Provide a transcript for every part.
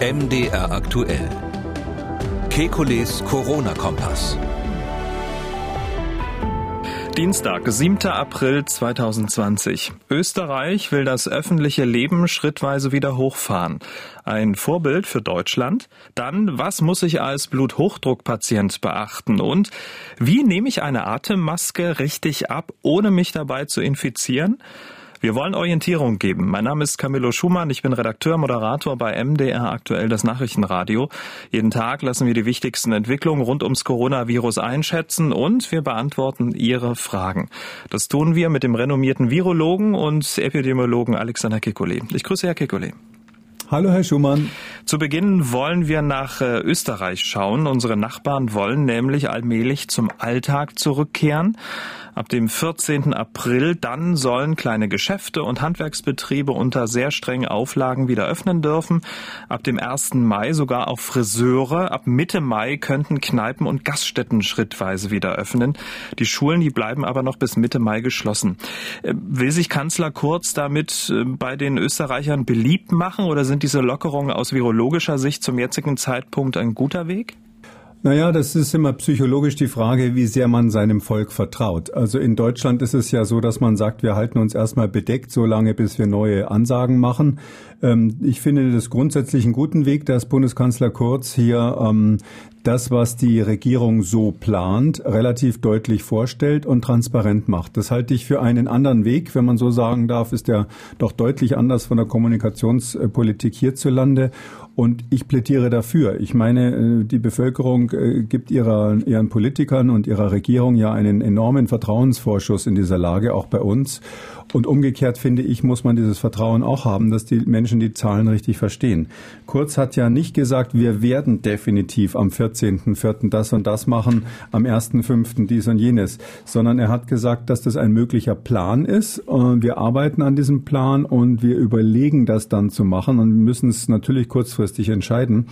MDR aktuell. Kekules Corona-Kompass. Dienstag, 7. April 2020. Österreich will das öffentliche Leben schrittweise wieder hochfahren. Ein Vorbild für Deutschland? Dann, was muss ich als Bluthochdruckpatient beachten? Und wie nehme ich eine Atemmaske richtig ab, ohne mich dabei zu infizieren? Wir wollen Orientierung geben. Mein Name ist Camillo Schumann. Ich bin Redakteur, Moderator bei MDR aktuell das Nachrichtenradio. Jeden Tag lassen wir die wichtigsten Entwicklungen rund ums Coronavirus einschätzen und wir beantworten Ihre Fragen. Das tun wir mit dem renommierten Virologen und Epidemiologen Alexander Kekulé. Ich grüße Herr Kekulé. Hallo, Herr Schumann. Zu Beginn wollen wir nach äh, Österreich schauen. Unsere Nachbarn wollen nämlich allmählich zum Alltag zurückkehren. Ab dem 14. April dann sollen kleine Geschäfte und Handwerksbetriebe unter sehr strengen Auflagen wieder öffnen dürfen. Ab dem 1. Mai sogar auch Friseure. Ab Mitte Mai könnten Kneipen und Gaststätten schrittweise wieder öffnen. Die Schulen, die bleiben aber noch bis Mitte Mai geschlossen. Äh, will sich Kanzler Kurz damit äh, bei den Österreichern beliebt machen oder sind diese Lockerungen aus virologischer Sicht zum jetzigen Zeitpunkt ein guter Weg? Naja, das ist immer psychologisch die Frage, wie sehr man seinem Volk vertraut. Also in Deutschland ist es ja so, dass man sagt, wir halten uns erstmal bedeckt, so lange bis wir neue Ansagen machen. Ähm, ich finde das grundsätzlich einen guten Weg, dass Bundeskanzler Kurz hier ähm, das, was die Regierung so plant, relativ deutlich vorstellt und transparent macht. Das halte ich für einen anderen Weg, wenn man so sagen darf, ist der doch deutlich anders von der Kommunikationspolitik hierzulande. Und ich plädiere dafür. Ich meine, äh, die Bevölkerung äh, gibt ihrer, ihren Politikern und ihrer Regierung ja einen enormen Vertrauensvorschuss in dieser Lage, auch bei uns. Und umgekehrt finde ich, muss man dieses Vertrauen auch haben, dass die Menschen die Zahlen richtig verstehen. Kurz hat ja nicht gesagt, wir werden definitiv am 14.04. das und das machen, am 1.05. dies und jenes, sondern er hat gesagt, dass das ein möglicher Plan ist. Wir arbeiten an diesem Plan und wir überlegen, das dann zu machen und müssen es natürlich kurzfristig entscheiden.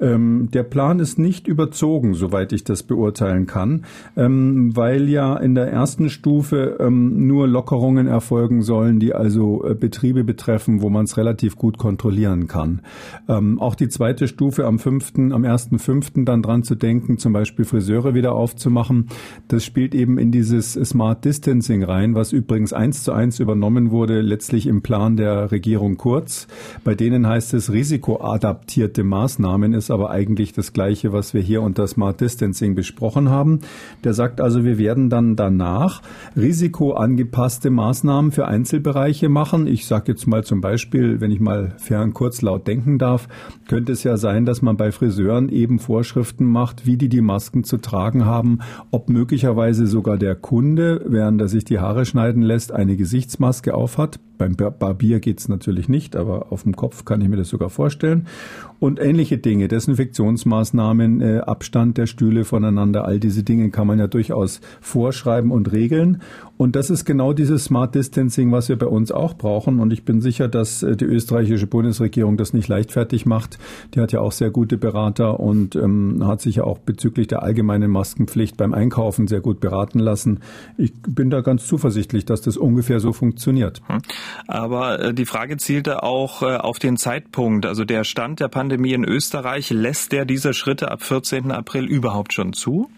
Ähm, der Plan ist nicht überzogen, soweit ich das beurteilen kann, ähm, weil ja in der ersten Stufe ähm, nur Lockerungen erfolgen erfolgen sollen, die also äh, Betriebe betreffen, wo man es relativ gut kontrollieren kann. Ähm, auch die zweite Stufe am fünften, am ersten fünften dann dran zu denken, zum Beispiel Friseure wieder aufzumachen, das spielt eben in dieses Smart Distancing rein, was übrigens eins zu eins übernommen wurde, letztlich im Plan der Regierung Kurz. Bei denen heißt es risikoadaptierte Maßnahmen, ist aber eigentlich das Gleiche, was wir hier unter Smart Distancing besprochen haben. Der sagt also, wir werden dann danach risikoangepasste Maßnahmen für Einzelbereiche machen. Ich sage jetzt mal zum Beispiel, wenn ich mal fern kurz laut denken darf, könnte es ja sein, dass man bei Friseuren eben Vorschriften macht, wie die die Masken zu tragen haben, ob möglicherweise sogar der Kunde, während er sich die Haare schneiden lässt, eine Gesichtsmaske aufhat. Beim Barbier geht's natürlich nicht, aber auf dem Kopf kann ich mir das sogar vorstellen. Und ähnliche Dinge, Desinfektionsmaßnahmen, äh, Abstand der Stühle voneinander, all diese Dinge kann man ja durchaus vorschreiben und regeln. Und das ist genau dieses Smart Distancing, was wir bei uns auch brauchen. Und ich bin sicher, dass äh, die österreichische Bundesregierung das nicht leichtfertig macht. Die hat ja auch sehr gute Berater und ähm, hat sich ja auch bezüglich der allgemeinen Maskenpflicht beim Einkaufen sehr gut beraten lassen. Ich bin da ganz zuversichtlich, dass das ungefähr so funktioniert. Hm. Aber äh, die Frage zielte auch äh, auf den Zeitpunkt. Also der Stand der Pandemie in Österreich, lässt der diese Schritte ab 14. April überhaupt schon zu?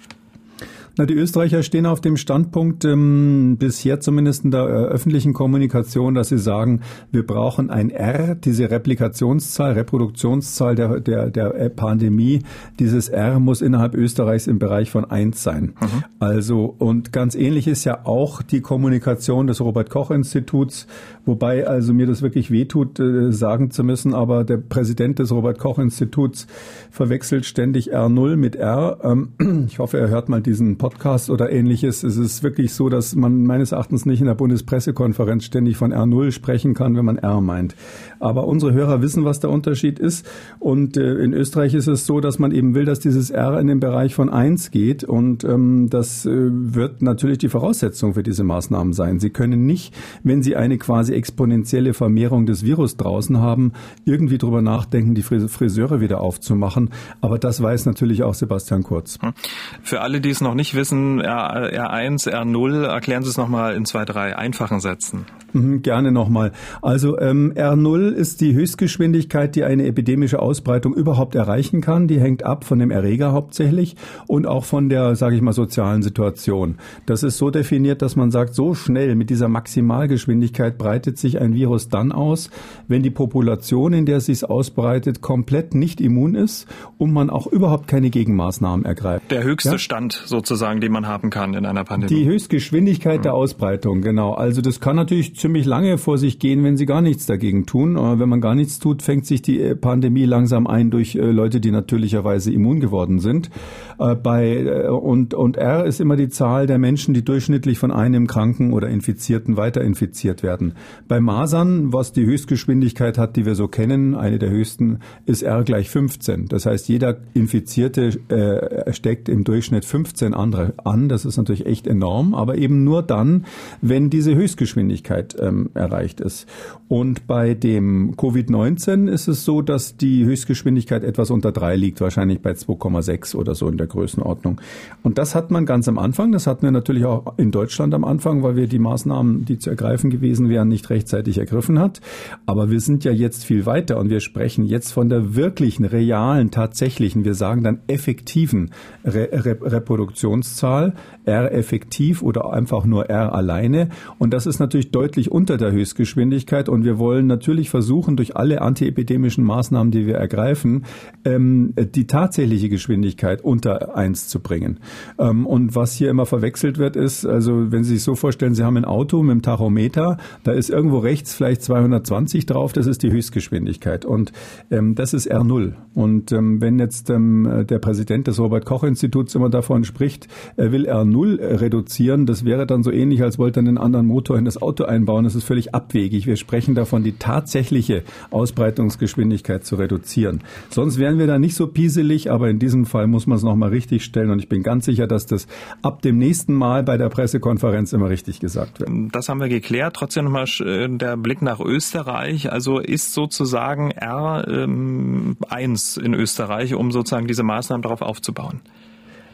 Na, die Österreicher stehen auf dem Standpunkt, ähm, bisher zumindest in der äh, öffentlichen Kommunikation, dass sie sagen, wir brauchen ein R, diese Replikationszahl, Reproduktionszahl der, der, der Pandemie. Dieses R muss innerhalb Österreichs im Bereich von eins sein. Mhm. Also, und ganz ähnlich ist ja auch die Kommunikation des Robert-Koch-Instituts, wobei also mir das wirklich wehtut, äh, sagen zu müssen, aber der Präsident des Robert-Koch-Instituts verwechselt ständig R0 mit R. Ähm, ich hoffe, er hört mal diesen Podcast oder ähnliches. Es ist wirklich so, dass man meines Erachtens nicht in der Bundespressekonferenz ständig von R0 sprechen kann, wenn man R meint. Aber unsere Hörer wissen, was der Unterschied ist. Und äh, in Österreich ist es so, dass man eben will, dass dieses R in den Bereich von 1 geht. Und ähm, das äh, wird natürlich die Voraussetzung für diese Maßnahmen sein. Sie können nicht, wenn Sie eine quasi exponentielle Vermehrung des Virus draußen haben, irgendwie drüber nachdenken, die Friseure wieder aufzumachen. Aber das weiß natürlich auch Sebastian Kurz. Für alle, die es noch nicht wissen, R, R1, R0, erklären Sie es nochmal in zwei, drei einfachen Sätzen. Mhm, gerne nochmal. Also ähm, R0 ist die Höchstgeschwindigkeit, die eine epidemische Ausbreitung überhaupt erreichen kann. Die hängt ab von dem Erreger hauptsächlich und auch von der, sage ich mal, sozialen Situation. Das ist so definiert, dass man sagt, so schnell mit dieser Maximalgeschwindigkeit breitet sich ein Virus dann aus, wenn die Population, in der es sich ausbreitet, komplett nicht immun ist und man auch überhaupt keine Gegenmaßnahmen ergreift. Der höchste ja? Stand sozusagen, den man haben kann in einer Pandemie. Die Höchstgeschwindigkeit mhm. der Ausbreitung, genau. Also das kann natürlich ziemlich lange vor sich gehen, wenn sie gar nichts dagegen tun. Aber wenn man gar nichts tut, fängt sich die äh, Pandemie langsam ein durch äh, Leute, die natürlicherweise immun geworden sind. Äh, bei, und, und R ist immer die Zahl der Menschen, die durchschnittlich von einem Kranken oder Infizierten weiter infiziert werden. Bei Masern, was die Höchstgeschwindigkeit hat, die wir so kennen, eine der höchsten, ist R gleich 15. Das heißt, jeder Infizierte äh, steckt im Durchschnitt 15 andere an. Das ist natürlich echt enorm, aber eben nur dann, wenn diese Höchstgeschwindigkeit ähm, erreicht ist. Und bei dem Covid-19 ist es so, dass die Höchstgeschwindigkeit etwas unter drei liegt, wahrscheinlich bei 2,6 oder so in der Größenordnung. Und das hat man ganz am Anfang. Das hatten wir natürlich auch in Deutschland am Anfang, weil wir die Maßnahmen, die zu ergreifen gewesen wären, nicht rechtzeitig ergriffen hat. Aber wir sind ja jetzt viel weiter und wir sprechen jetzt von der wirklichen, realen, tatsächlichen, wir sagen dann effektiven Re Re Reproduktionszahl, R effektiv oder einfach nur R alleine. Und das ist natürlich deutlich unter der Höchstgeschwindigkeit und wir wollen natürlich versuchen, durch alle antiepidemischen Maßnahmen, die wir ergreifen, ähm, die tatsächliche Geschwindigkeit unter eins zu bringen. Ähm, und was hier immer verwechselt wird, ist, also wenn Sie sich so vorstellen, Sie haben ein Auto mit einem Tachometer, da ist irgendwo rechts vielleicht 220 drauf, das ist die Höchstgeschwindigkeit und ähm, das ist R0. Und ähm, wenn jetzt ähm, der Präsident des Robert-Koch-Instituts immer davon spricht, er will R0 reduzieren, das wäre dann so ähnlich, als wollte er einen anderen Motor in das Auto einbauen das ist völlig abwegig. Wir sprechen davon, die tatsächliche Ausbreitungsgeschwindigkeit zu reduzieren. Sonst wären wir da nicht so pieselig, aber in diesem Fall muss man es nochmal richtig stellen und ich bin ganz sicher, dass das ab dem nächsten Mal bei der Pressekonferenz immer richtig gesagt wird. Das haben wir geklärt. Trotzdem nochmal äh, der Blick nach Österreich. Also ist sozusagen R1 ähm, in Österreich, um sozusagen diese Maßnahmen darauf aufzubauen?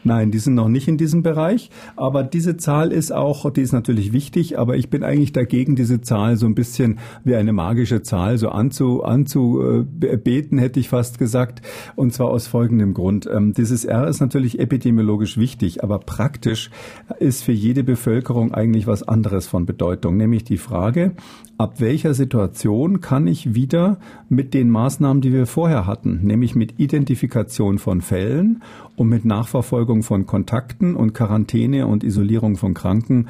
Nein, die sind noch nicht in diesem Bereich. Aber diese Zahl ist auch, die ist natürlich wichtig, aber ich bin eigentlich dagegen, diese Zahl so ein bisschen wie eine magische Zahl so anzu, anzubeten, hätte ich fast gesagt. Und zwar aus folgendem Grund. Ähm, dieses R ist natürlich epidemiologisch wichtig, aber praktisch ist für jede Bevölkerung eigentlich was anderes von Bedeutung, nämlich die Frage, ab welcher Situation kann ich wieder mit den Maßnahmen, die wir vorher hatten, nämlich mit Identifikation von Fällen und mit Nachverfolgung von Kontakten und Quarantäne und Isolierung von Kranken,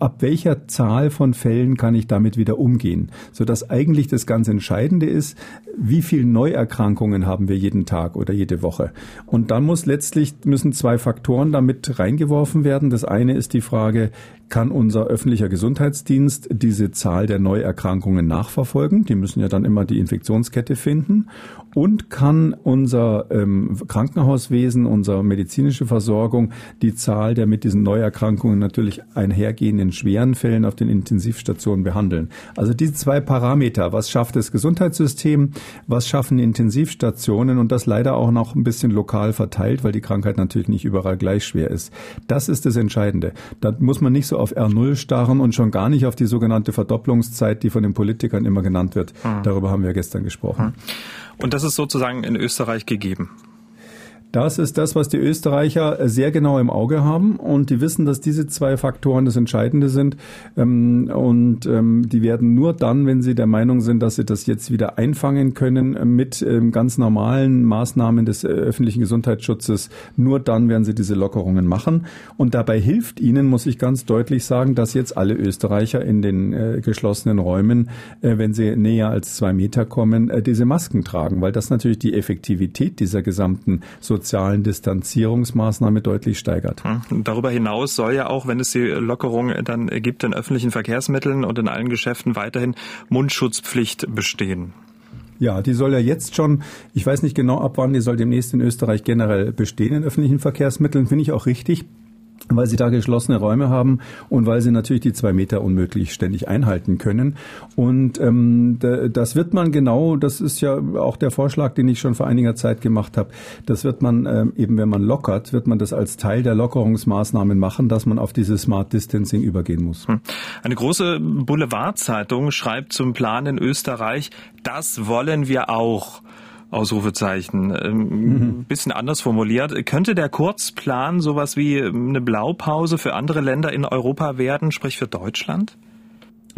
ab welcher Zahl von Fällen kann ich damit wieder umgehen, sodass eigentlich das ganz Entscheidende ist, wie viele Neuerkrankungen haben wir jeden Tag oder jede Woche. Und dann muss letztlich müssen zwei Faktoren damit reingeworfen werden. Das eine ist die Frage, kann unser öffentlicher Gesundheitsdienst diese Zahl der Neuerkrankungen nachverfolgen. Die müssen ja dann immer die Infektionskette finden. Und kann unser ähm, Krankenhauswesen, unsere medizinische Versorgung die Zahl der mit diesen Neuerkrankungen natürlich einhergehenden schweren Fällen auf den Intensivstationen behandeln. Also diese zwei Parameter, was schafft das Gesundheitssystem, was schaffen Intensivstationen und das leider auch noch ein bisschen lokal verteilt, weil die Krankheit natürlich nicht überall gleich schwer ist. Das ist das Entscheidende. Da muss man nicht so auf R0 starren und schon gar nicht auf die sogenannte Verdopplungszeit, die von den Politikern immer genannt wird. Mhm. Darüber haben wir gestern gesprochen. Mhm. Und das ist sozusagen in Österreich gegeben. Das ist das, was die Österreicher sehr genau im Auge haben. Und die wissen, dass diese zwei Faktoren das Entscheidende sind. Ähm, und ähm, die werden nur dann, wenn sie der Meinung sind, dass sie das jetzt wieder einfangen können mit ähm, ganz normalen Maßnahmen des äh, öffentlichen Gesundheitsschutzes, nur dann werden sie diese Lockerungen machen. Und dabei hilft ihnen, muss ich ganz deutlich sagen, dass jetzt alle Österreicher in den äh, geschlossenen Räumen, äh, wenn sie näher als zwei Meter kommen, diese Masken tragen, weil das natürlich die Effektivität dieser gesamten so sozialen Distanzierungsmaßnahme deutlich steigert. Hm. Darüber hinaus soll ja auch, wenn es die Lockerung dann gibt in öffentlichen Verkehrsmitteln und in allen Geschäften weiterhin Mundschutzpflicht bestehen. Ja, die soll ja jetzt schon, ich weiß nicht genau ab wann, die soll demnächst in Österreich generell bestehen in öffentlichen Verkehrsmitteln, finde ich auch richtig. Weil sie da geschlossene Räume haben und weil sie natürlich die zwei Meter unmöglich ständig einhalten können. Und ähm, das wird man genau, das ist ja auch der Vorschlag, den ich schon vor einiger Zeit gemacht habe, das wird man ähm, eben, wenn man lockert, wird man das als Teil der Lockerungsmaßnahmen machen, dass man auf dieses Smart Distancing übergehen muss. Hm. Eine große Boulevardzeitung schreibt zum Plan in Österreich, das wollen wir auch. Ausrufezeichen. Ähm, mhm. Bisschen anders formuliert. Könnte der Kurzplan sowas wie eine Blaupause für andere Länder in Europa werden, sprich für Deutschland?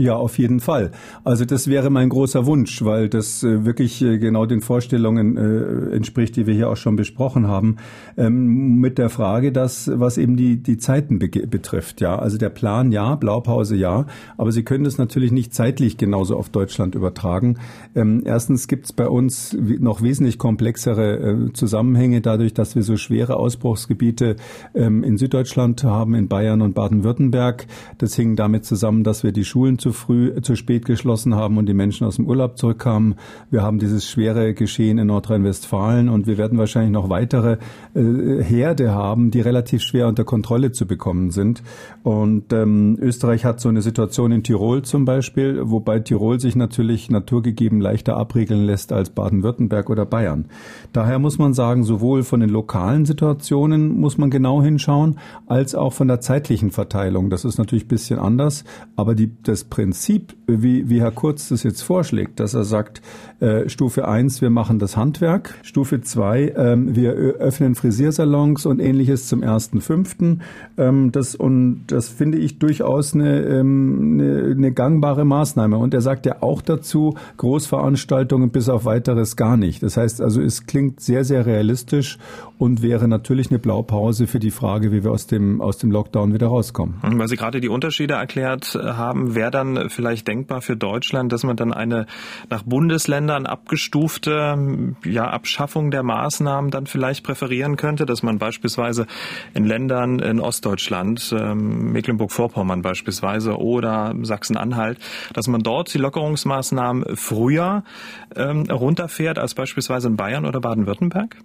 Ja, auf jeden Fall. Also das wäre mein großer Wunsch, weil das äh, wirklich äh, genau den Vorstellungen äh, entspricht, die wir hier auch schon besprochen haben, ähm, mit der Frage, dass was eben die die Zeiten be betrifft. Ja, also der Plan ja, Blaupause ja, aber Sie können das natürlich nicht zeitlich genauso auf Deutschland übertragen. Ähm, erstens gibt es bei uns noch wesentlich komplexere Zusammenhänge, dadurch, dass wir so schwere Ausbruchsgebiete ähm, in Süddeutschland haben, in Bayern und Baden-Württemberg. Das hing damit zusammen, dass wir die Schulen zu früh, zu spät geschlossen haben und die Menschen aus dem Urlaub zurückkamen. Wir haben dieses schwere Geschehen in Nordrhein-Westfalen und wir werden wahrscheinlich noch weitere äh, Herde haben, die relativ schwer unter Kontrolle zu bekommen sind. Und ähm, Österreich hat so eine Situation in Tirol zum Beispiel, wobei Tirol sich natürlich naturgegeben leichter abriegeln lässt als Baden-Württemberg oder Bayern. Daher muss man sagen, sowohl von den lokalen Situationen muss man genau hinschauen, als auch von der zeitlichen Verteilung. Das ist natürlich ein bisschen anders, aber die, das Prinzip, wie, wie Herr Kurz das jetzt vorschlägt, dass er sagt, äh, Stufe eins, wir machen das Handwerk, Stufe zwei, äh, wir öffnen Frisiersalons und ähnliches zum ersten fünften. Ähm, das, und das finde ich durchaus eine, ähm, eine, eine gangbare Maßnahme. Und er sagt ja auch dazu, Großveranstaltungen bis auf weiteres gar nicht. Das heißt also, es klingt sehr, sehr realistisch und wäre natürlich eine Blaupause für die Frage, wie wir aus dem, aus dem Lockdown wieder rauskommen. Weil Sie gerade die Unterschiede erklärt haben, wäre dann vielleicht denkbar für Deutschland, dass man dann eine nach Bundesländern abgestufte ja, Abschaffung der Maßnahmen dann vielleicht präferieren könnte, dass man beispielsweise in Ländern in Ostdeutschland, ähm, Mecklenburg-Vorpommern beispielsweise oder Sachsen-Anhalt, dass man dort die Lockerungsmaßnahmen früher ähm, runterfährt als beispielsweise in Bayern oder Baden-Württemberg?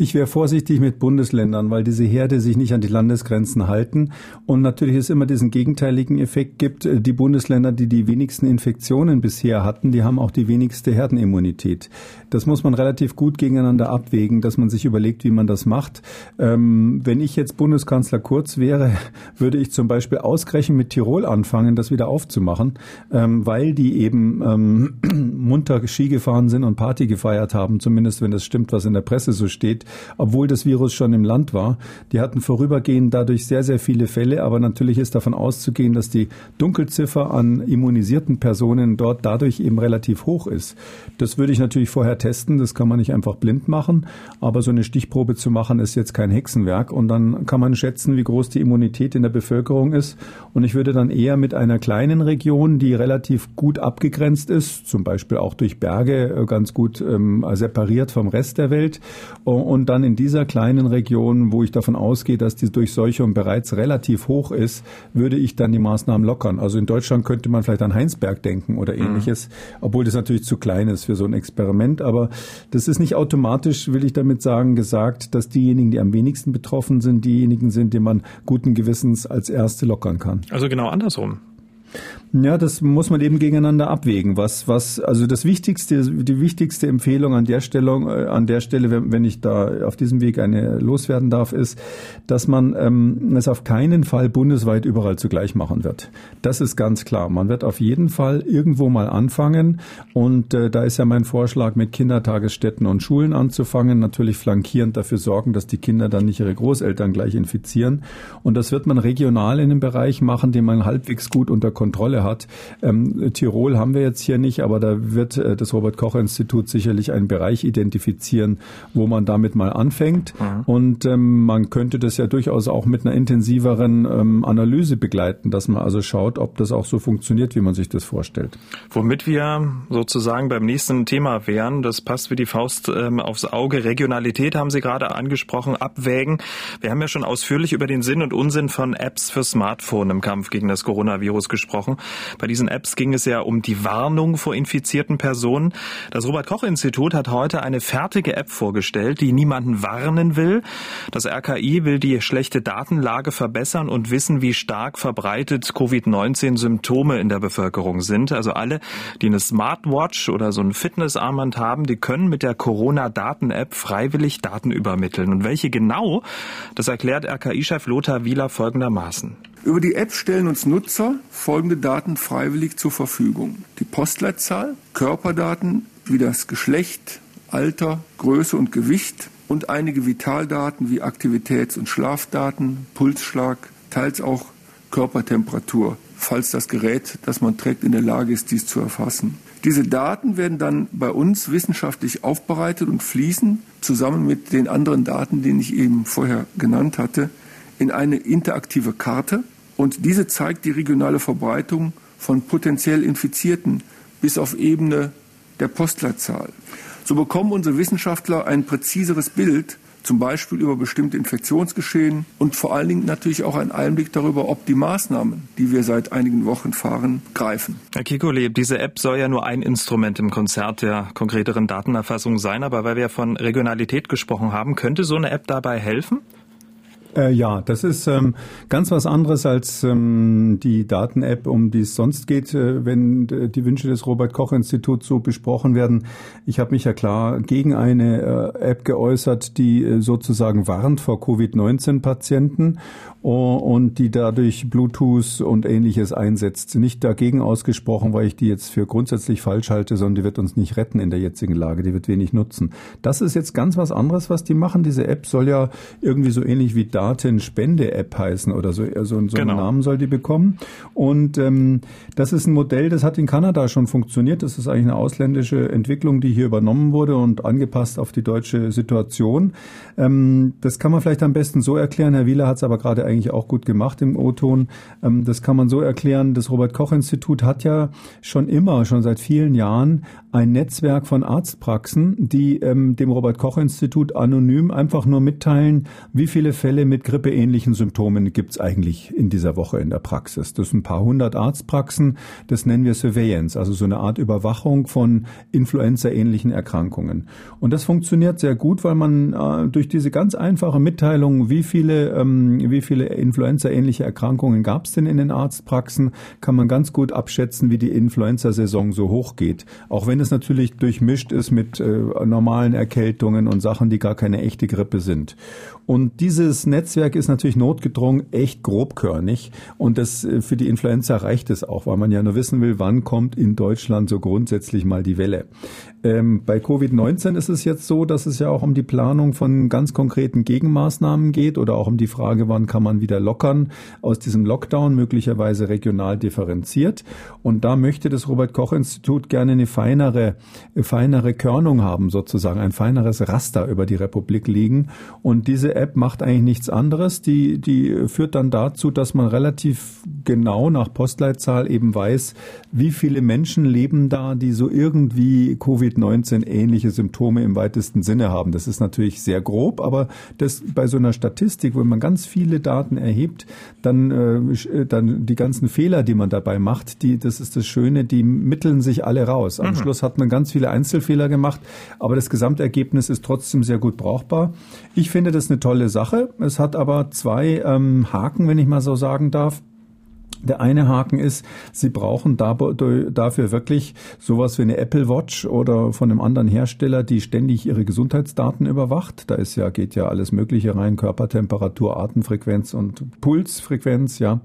Ich wäre vorsichtig mit Bundesländern, weil diese Herde sich nicht an die Landesgrenzen halten und natürlich es immer diesen gegenteiligen Effekt gibt. Äh, die Bundesländer, die die wenigsten Infektionen bisher hatten, die haben auch die wenigste Herdenimmunität. Das muss man relativ gut gegeneinander abwägen, dass man sich überlegt, wie man das macht. Ähm, wenn ich jetzt Bundeskanzler Kurz wäre, würde ich zum Beispiel ausgerechnet mit Tirol anfangen, das wieder aufzumachen, ähm, weil die eben ähm, munter Ski gefahren sind und Party gefeiert haben, zumindest wenn das stimmt, was in der Presse so steht obwohl das Virus schon im Land war. Die hatten vorübergehend dadurch sehr, sehr viele Fälle, aber natürlich ist davon auszugehen, dass die Dunkelziffer an immunisierten Personen dort dadurch eben relativ hoch ist. Das würde ich natürlich vorher testen, das kann man nicht einfach blind machen, aber so eine Stichprobe zu machen ist jetzt kein Hexenwerk und dann kann man schätzen, wie groß die Immunität in der Bevölkerung ist und ich würde dann eher mit einer kleinen Region, die relativ gut abgegrenzt ist, zum Beispiel auch durch Berge äh, ganz gut ähm, separiert vom Rest der Welt und und dann in dieser kleinen Region, wo ich davon ausgehe, dass die Durchseuchung bereits relativ hoch ist, würde ich dann die Maßnahmen lockern. Also in Deutschland könnte man vielleicht an Heinsberg denken oder mhm. ähnliches, mhm. obwohl das natürlich zu klein ist für so ein Experiment. Aber das ist nicht automatisch, will ich damit sagen, gesagt, dass diejenigen, die am wenigsten betroffen sind, diejenigen sind, die man guten Gewissens als Erste lockern kann. Also genau andersrum. Ja, das muss man eben gegeneinander abwägen. Was, was, also das wichtigste, die wichtigste Empfehlung an der Stelle, äh, an der Stelle, wenn, wenn ich da auf diesem Weg eine loswerden darf, ist, dass man ähm, es auf keinen Fall bundesweit überall zugleich machen wird. Das ist ganz klar. Man wird auf jeden Fall irgendwo mal anfangen und äh, da ist ja mein Vorschlag, mit Kindertagesstätten und Schulen anzufangen, natürlich flankierend dafür sorgen, dass die Kinder dann nicht ihre Großeltern gleich infizieren. Und das wird man regional in einem Bereich machen, den man halbwegs gut unter Kontrolle hat. Ähm, Tirol haben wir jetzt hier nicht, aber da wird äh, das Robert-Koch-Institut sicherlich einen Bereich identifizieren, wo man damit mal anfängt. Mhm. Und ähm, man könnte das ja durchaus auch mit einer intensiveren ähm, Analyse begleiten, dass man also schaut, ob das auch so funktioniert, wie man sich das vorstellt. Womit wir sozusagen beim nächsten Thema wären, das passt wie die Faust ähm, aufs Auge. Regionalität haben Sie gerade angesprochen, abwägen. Wir haben ja schon ausführlich über den Sinn und Unsinn von Apps für Smartphone im Kampf gegen das Coronavirus gesprochen gesprochen. Bei diesen Apps ging es ja um die Warnung vor infizierten Personen. Das Robert Koch Institut hat heute eine fertige App vorgestellt, die niemanden warnen will. Das RKI will die schlechte Datenlage verbessern und wissen, wie stark verbreitet Covid-19 Symptome in der Bevölkerung sind. Also alle, die eine Smartwatch oder so ein Fitnessarmband haben, die können mit der Corona-Daten-App freiwillig Daten übermitteln. Und welche genau, das erklärt RKI-Chef Lothar Wieler folgendermaßen. Über die App stellen uns Nutzer folgende Daten freiwillig zur Verfügung. Die Postleitzahl, Körperdaten wie das Geschlecht, Alter, Größe und Gewicht und einige Vitaldaten wie Aktivitäts- und Schlafdaten, Pulsschlag, teils auch Körpertemperatur, falls das Gerät, das man trägt, in der Lage ist, dies zu erfassen. Diese Daten werden dann bei uns wissenschaftlich aufbereitet und fließen zusammen mit den anderen Daten, die ich eben vorher genannt hatte, in eine interaktive Karte. Und diese zeigt die regionale Verbreitung von potenziell Infizierten bis auf Ebene der Postleitzahl. So bekommen unsere Wissenschaftler ein präziseres Bild zum Beispiel über bestimmte Infektionsgeschehen und vor allen Dingen natürlich auch einen Einblick darüber, ob die Maßnahmen, die wir seit einigen Wochen fahren, greifen. Herr Kikole, diese App soll ja nur ein Instrument im Konzert der konkreteren Datenerfassung sein, aber weil wir von Regionalität gesprochen haben, könnte so eine App dabei helfen? Äh, ja, das ist ähm, ganz was anderes als ähm, die Daten-App, um die es sonst geht, äh, wenn die Wünsche des Robert-Koch-Instituts so besprochen werden. Ich habe mich ja klar gegen eine äh, App geäußert, die äh, sozusagen warnt vor Covid-19-Patienten und die dadurch Bluetooth und ähnliches einsetzt. Nicht dagegen ausgesprochen, weil ich die jetzt für grundsätzlich falsch halte, sondern die wird uns nicht retten in der jetzigen Lage, die wird wenig nutzen. Das ist jetzt ganz was anderes, was die machen. Diese App soll ja irgendwie so ähnlich wie Datenspende-App heißen oder so. Also so genau. einen Namen soll die bekommen. Und ähm, das ist ein Modell, das hat in Kanada schon funktioniert. Das ist eigentlich eine ausländische Entwicklung, die hier übernommen wurde und angepasst auf die deutsche Situation. Ähm, das kann man vielleicht am besten so erklären. Herr Wieler hat es aber gerade eigentlich auch gut gemacht im O-Ton. Ähm, das kann man so erklären. Das Robert-Koch-Institut hat ja schon immer, schon seit vielen Jahren ein Netzwerk von Arztpraxen, die ähm, dem Robert-Koch-Institut anonym einfach nur mitteilen, wie viele Fälle mit grippeähnlichen Symptomen gibt es eigentlich in dieser Woche in der Praxis. Das sind ein paar hundert Arztpraxen. Das nennen wir Surveillance, also so eine Art Überwachung von Influenza-ähnlichen Erkrankungen. Und das funktioniert sehr gut, weil man äh, durch diese ganz einfache Mitteilung, wie viele, ähm, wie viele Influenza-ähnliche Erkrankungen gab es denn in den Arztpraxen, kann man ganz gut abschätzen, wie die Influenza-Saison so hochgeht. Auch wenn es natürlich durchmischt ist mit äh, normalen Erkältungen und Sachen, die gar keine echte Grippe sind. Und dieses Netzwerk ist natürlich notgedrungen echt grobkörnig. Und das äh, für die Influenza reicht es auch, weil man ja nur wissen will, wann kommt in Deutschland so grundsätzlich mal die Welle. Ähm, bei Covid-19 ist es jetzt so, dass es ja auch um die Planung von ganz konkreten Gegenmaßnahmen geht oder auch um die Frage, wann kann man wieder lockern aus diesem Lockdown, möglicherweise regional differenziert. Und da möchte das Robert-Koch-Institut gerne eine feinere, feinere Körnung haben, sozusagen, ein feineres Raster über die Republik liegen. Und diese App macht eigentlich nichts anderes. Die, die führt dann dazu, dass man relativ genau nach Postleitzahl eben weiß, wie viele Menschen leben da, die so irgendwie Covid Covid-19 ähnliche Symptome im weitesten Sinne haben. Das ist natürlich sehr grob, aber das bei so einer Statistik, wenn man ganz viele Daten erhebt, dann, äh, dann die ganzen Fehler, die man dabei macht, die, das ist das Schöne, die mitteln sich alle raus. Am mhm. Schluss hat man ganz viele Einzelfehler gemacht, aber das Gesamtergebnis ist trotzdem sehr gut brauchbar. Ich finde das eine tolle Sache. Es hat aber zwei ähm, Haken, wenn ich mal so sagen darf. Der eine Haken ist, Sie brauchen dafür wirklich sowas wie eine Apple Watch oder von einem anderen Hersteller, die ständig ihre Gesundheitsdaten überwacht. Da ist ja, geht ja alles Mögliche rein, Körpertemperatur, Atemfrequenz und Pulsfrequenz, ja.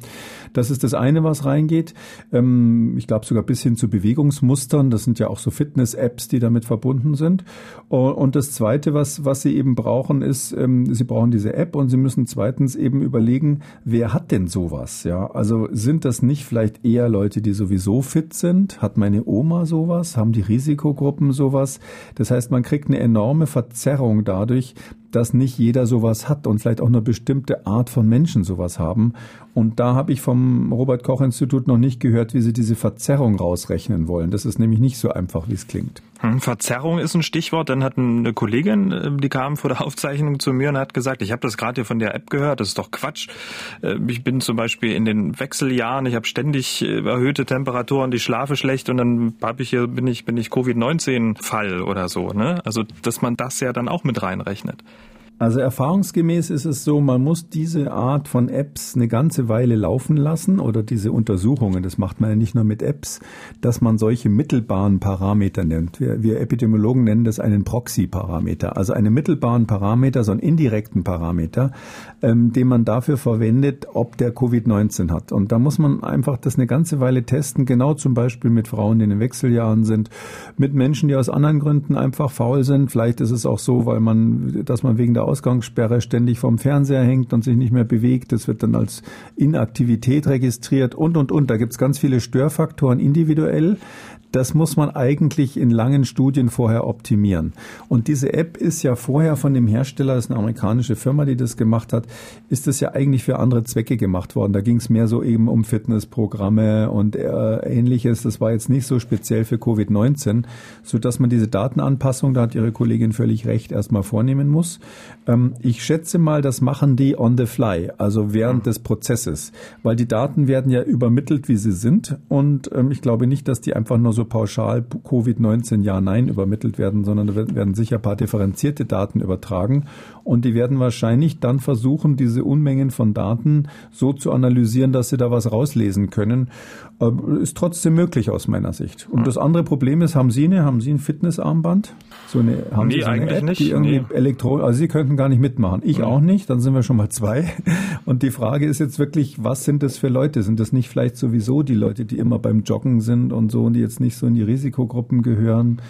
Das ist das eine, was reingeht. Ähm, ich glaube sogar bis hin zu Bewegungsmustern. Das sind ja auch so Fitness-Apps, die damit verbunden sind. Und das zweite, was, was Sie eben brauchen, ist, ähm, Sie brauchen diese App und Sie müssen zweitens eben überlegen, wer hat denn sowas, ja. Also sind das nicht vielleicht eher Leute, die sowieso fit sind? Hat meine Oma sowas? Haben die Risikogruppen sowas? Das heißt, man kriegt eine enorme Verzerrung dadurch, dass nicht jeder sowas hat und vielleicht auch eine bestimmte Art von Menschen sowas haben. Und da habe ich vom Robert Koch Institut noch nicht gehört, wie sie diese Verzerrung rausrechnen wollen. Das ist nämlich nicht so einfach, wie es klingt. Hm, Verzerrung ist ein Stichwort. Dann hat eine Kollegin, äh, die kam vor der Aufzeichnung zu mir und hat gesagt, ich habe das gerade hier von der App gehört, das ist doch Quatsch. Äh, ich bin zum Beispiel in den Wechseljahren, ich habe ständig äh, erhöhte Temperaturen, ich schlafe schlecht und dann habe ich hier bin ich bin ich Covid-19-Fall oder so. Ne? Also dass man das ja dann auch mit reinrechnet. Also erfahrungsgemäß ist es so, man muss diese Art von Apps eine ganze Weile laufen lassen oder diese Untersuchungen, das macht man ja nicht nur mit Apps, dass man solche mittelbaren Parameter nennt. Wir, wir Epidemiologen nennen das einen Proxy-Parameter, also einen mittelbaren Parameter, so einen indirekten Parameter, ähm, den man dafür verwendet, ob der Covid-19 hat. Und da muss man einfach das eine ganze Weile testen, genau zum Beispiel mit Frauen, die in den Wechseljahren sind, mit Menschen, die aus anderen Gründen einfach faul sind. Vielleicht ist es auch so, weil man, dass man wegen der Ausgangssperre ständig vom Fernseher hängt und sich nicht mehr bewegt. Das wird dann als Inaktivität registriert und, und, und. Da gibt es ganz viele Störfaktoren individuell das muss man eigentlich in langen Studien vorher optimieren. Und diese App ist ja vorher von dem Hersteller, das ist eine amerikanische Firma, die das gemacht hat, ist das ja eigentlich für andere Zwecke gemacht worden. Da ging es mehr so eben um Fitnessprogramme und äh, ähnliches. Das war jetzt nicht so speziell für Covid-19, so dass man diese Datenanpassung, da hat Ihre Kollegin völlig recht, erstmal vornehmen muss. Ähm, ich schätze mal, das machen die on the fly, also während mhm. des Prozesses, weil die Daten werden ja übermittelt, wie sie sind. Und ähm, ich glaube nicht, dass die einfach nur so pauschal Covid-19 ja, nein übermittelt werden, sondern da werden sicher ein paar differenzierte Daten übertragen. Und die werden wahrscheinlich dann versuchen, diese Unmengen von Daten so zu analysieren, dass sie da was rauslesen können. Äh, ist trotzdem möglich aus meiner Sicht. Und das andere Problem ist, haben Sie eine, haben Sie ein Fitnessarmband? So eine, haben nee, Sie so eine App, nicht. die irgendwie nee. Elektro, also Sie könnten gar nicht mitmachen. Ich ja. auch nicht, dann sind wir schon mal zwei. Und die Frage ist jetzt wirklich, was sind das für Leute? Sind das nicht vielleicht sowieso die Leute, die immer beim Joggen sind und so und die jetzt nicht so in die Risikogruppen gehören?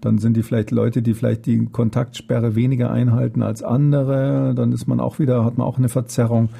Dann sind die vielleicht Leute, die vielleicht die Kontaktsperre weniger einhalten als andere. Dann ist man auch wieder, hat man auch eine Verzerrung.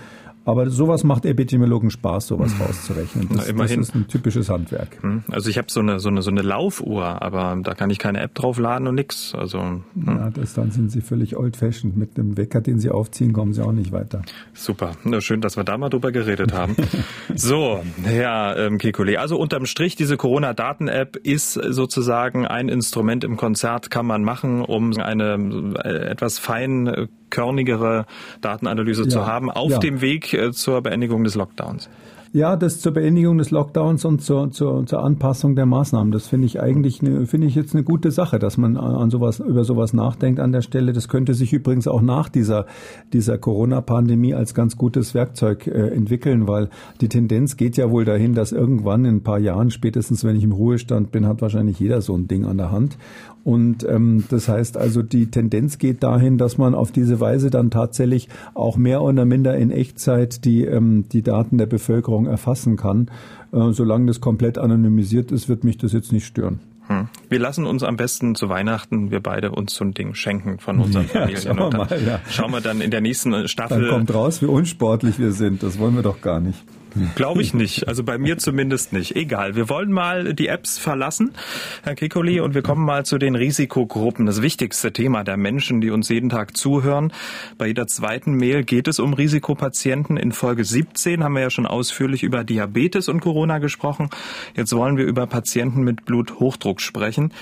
Aber sowas macht Epidemiologen Spaß, sowas hm. rauszurechnen. Das, Na, immerhin. das ist ein typisches Handwerk. Hm. Also ich habe so eine, so, eine, so eine Laufuhr, aber da kann ich keine App draufladen und nix. Also, hm. Ja, das, dann sind Sie völlig old-fashioned. Mit einem Wecker, den Sie aufziehen, kommen Sie auch nicht weiter. Super. Na, schön, dass wir da mal drüber geredet haben. so, Herr ähm, Kekulé, also unterm Strich, diese Corona-Daten-App ist sozusagen ein Instrument im Konzert, kann man machen, um eine äh, etwas fein körnigere Datenanalyse ja. zu haben auf ja. dem Weg äh, zur Beendigung des Lockdowns. Ja, das zur Beendigung des Lockdowns und zur, zur, zur Anpassung der Maßnahmen. Das finde ich eigentlich eine, finde ich jetzt eine gute Sache, dass man an sowas, über sowas nachdenkt an der Stelle. Das könnte sich übrigens auch nach dieser, dieser Corona-Pandemie als ganz gutes Werkzeug äh, entwickeln, weil die Tendenz geht ja wohl dahin, dass irgendwann in ein paar Jahren, spätestens wenn ich im Ruhestand bin, hat wahrscheinlich jeder so ein Ding an der Hand. Und ähm, das heißt also, die Tendenz geht dahin, dass man auf diese Weise dann tatsächlich auch mehr oder minder in Echtzeit die, ähm, die Daten der Bevölkerung erfassen kann. Äh, solange das komplett anonymisiert ist, wird mich das jetzt nicht stören. Hm. Wir lassen uns am besten zu Weihnachten, wir beide uns so ein Ding schenken von unseren ja, Familien. Schauen wir, mal, ja. schauen wir dann in der nächsten Staffel. Dann kommt raus, wie unsportlich wir sind. Das wollen wir doch gar nicht. Glaube ich nicht. Also bei mir zumindest nicht. Egal. Wir wollen mal die Apps verlassen, Herr Kikoli, und wir kommen mal zu den Risikogruppen. Das wichtigste Thema der Menschen, die uns jeden Tag zuhören. Bei jeder zweiten Mail geht es um Risikopatienten. In Folge 17 haben wir ja schon ausführlich über Diabetes und Corona gesprochen. Jetzt wollen wir über Patienten mit Bluthochdruck sprechen.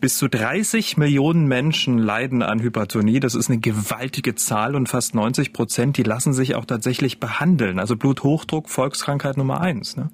Bis zu 30 Millionen Menschen leiden an Hypertonie. Das ist eine gewaltige Zahl und fast 90 Prozent, die lassen sich auch tatsächlich behandeln. Also Bluthochdruck, Volks Volkskrankheit Nummer eins. Ne?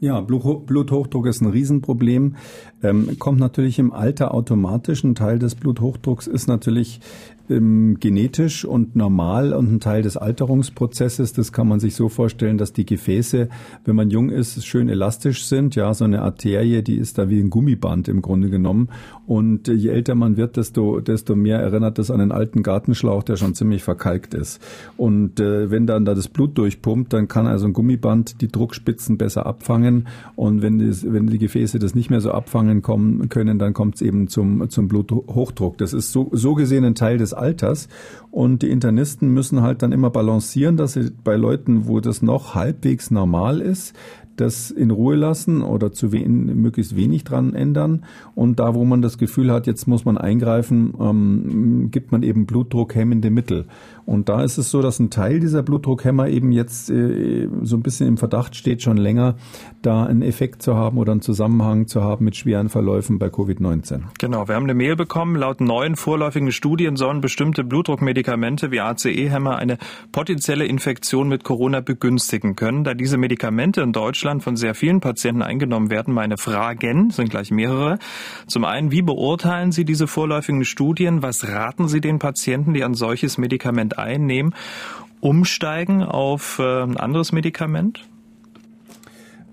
Ja, Bluthochdruck ist ein Riesenproblem. Ähm, kommt natürlich im Alter automatisch. Ein Teil des Bluthochdrucks ist natürlich ähm, genetisch und normal und ein Teil des Alterungsprozesses. Das kann man sich so vorstellen, dass die Gefäße, wenn man jung ist, schön elastisch sind. Ja, so eine Arterie, die ist da wie ein Gummiband im Grunde genommen. Und je älter man wird, desto, desto mehr erinnert das an einen alten Gartenschlauch, der schon ziemlich verkalkt ist. Und äh, wenn dann da das Blut durchpumpt, dann kann also ein Gummiband die Druckspitzen besser abfangen. Und wenn, das, wenn die Gefäße das nicht mehr so abfangen kommen, können, dann kommt es eben zum, zum Bluthochdruck. Das ist so, so gesehen ein Teil des Alters. Und die Internisten müssen halt dann immer balancieren, dass sie bei Leuten, wo das noch halbwegs normal ist, das in Ruhe lassen oder zu wen, möglichst wenig dran ändern. Und da, wo man das Gefühl hat, jetzt muss man eingreifen, ähm, gibt man eben blutdruckhemmende Mittel. Und da ist es so, dass ein Teil dieser Blutdruckhemmer eben jetzt äh, so ein bisschen im Verdacht steht, schon länger da einen Effekt zu haben oder einen Zusammenhang zu haben mit schweren Verläufen bei Covid-19. Genau, wir haben eine Mail bekommen. Laut neuen vorläufigen Studien sollen bestimmte Blutdruckmedikamente wie ACE-Hämmer eine potenzielle Infektion mit Corona begünstigen können. Da diese Medikamente in Deutschland von sehr vielen Patienten eingenommen werden, meine Fragen sind gleich mehrere. Zum einen, wie beurteilen Sie diese vorläufigen Studien? Was raten Sie den Patienten, die ein solches Medikament einnehmen? Umsteigen auf äh, ein anderes Medikament?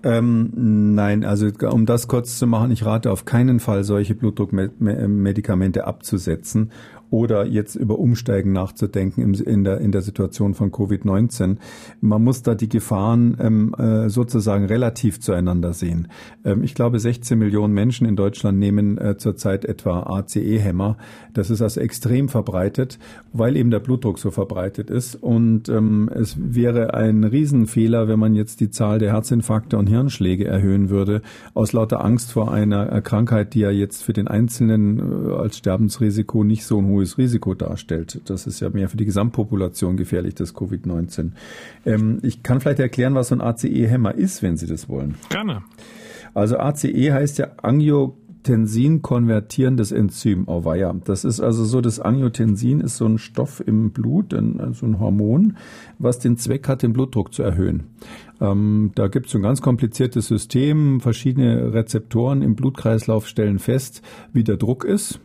Ähm, nein, also um das kurz zu machen, ich rate auf keinen Fall, solche Blutdruckmedikamente abzusetzen oder jetzt über Umsteigen nachzudenken in der, in der Situation von Covid-19. Man muss da die Gefahren ähm, äh, sozusagen relativ zueinander sehen. Ähm, ich glaube, 16 Millionen Menschen in Deutschland nehmen äh, zurzeit etwa ACE-Hämmer. Das ist also extrem verbreitet, weil eben der Blutdruck so verbreitet ist. Und ähm, es wäre ein Riesenfehler, wenn man jetzt die Zahl der Herzinfarkte und Hirnschläge erhöhen würde, aus lauter Angst vor einer Krankheit, die ja jetzt für den Einzelnen äh, als Sterbensrisiko nicht so ein hohes Risiko darstellt. Das ist ja mehr für die Gesamtpopulation gefährlich, das Covid-19. Ähm, ich kann vielleicht erklären, was so ein ACE-Hämmer ist, wenn Sie das wollen. Gerne. Also ACE heißt ja Angiotensin konvertierendes Enzym, oh weia. Das ist also so, das Angiotensin ist so ein Stoff im Blut, ein, so ein Hormon, was den Zweck hat, den Blutdruck zu erhöhen. Ähm, da gibt es ein ganz kompliziertes System. Verschiedene Rezeptoren im Blutkreislauf stellen fest, wie der Druck ist.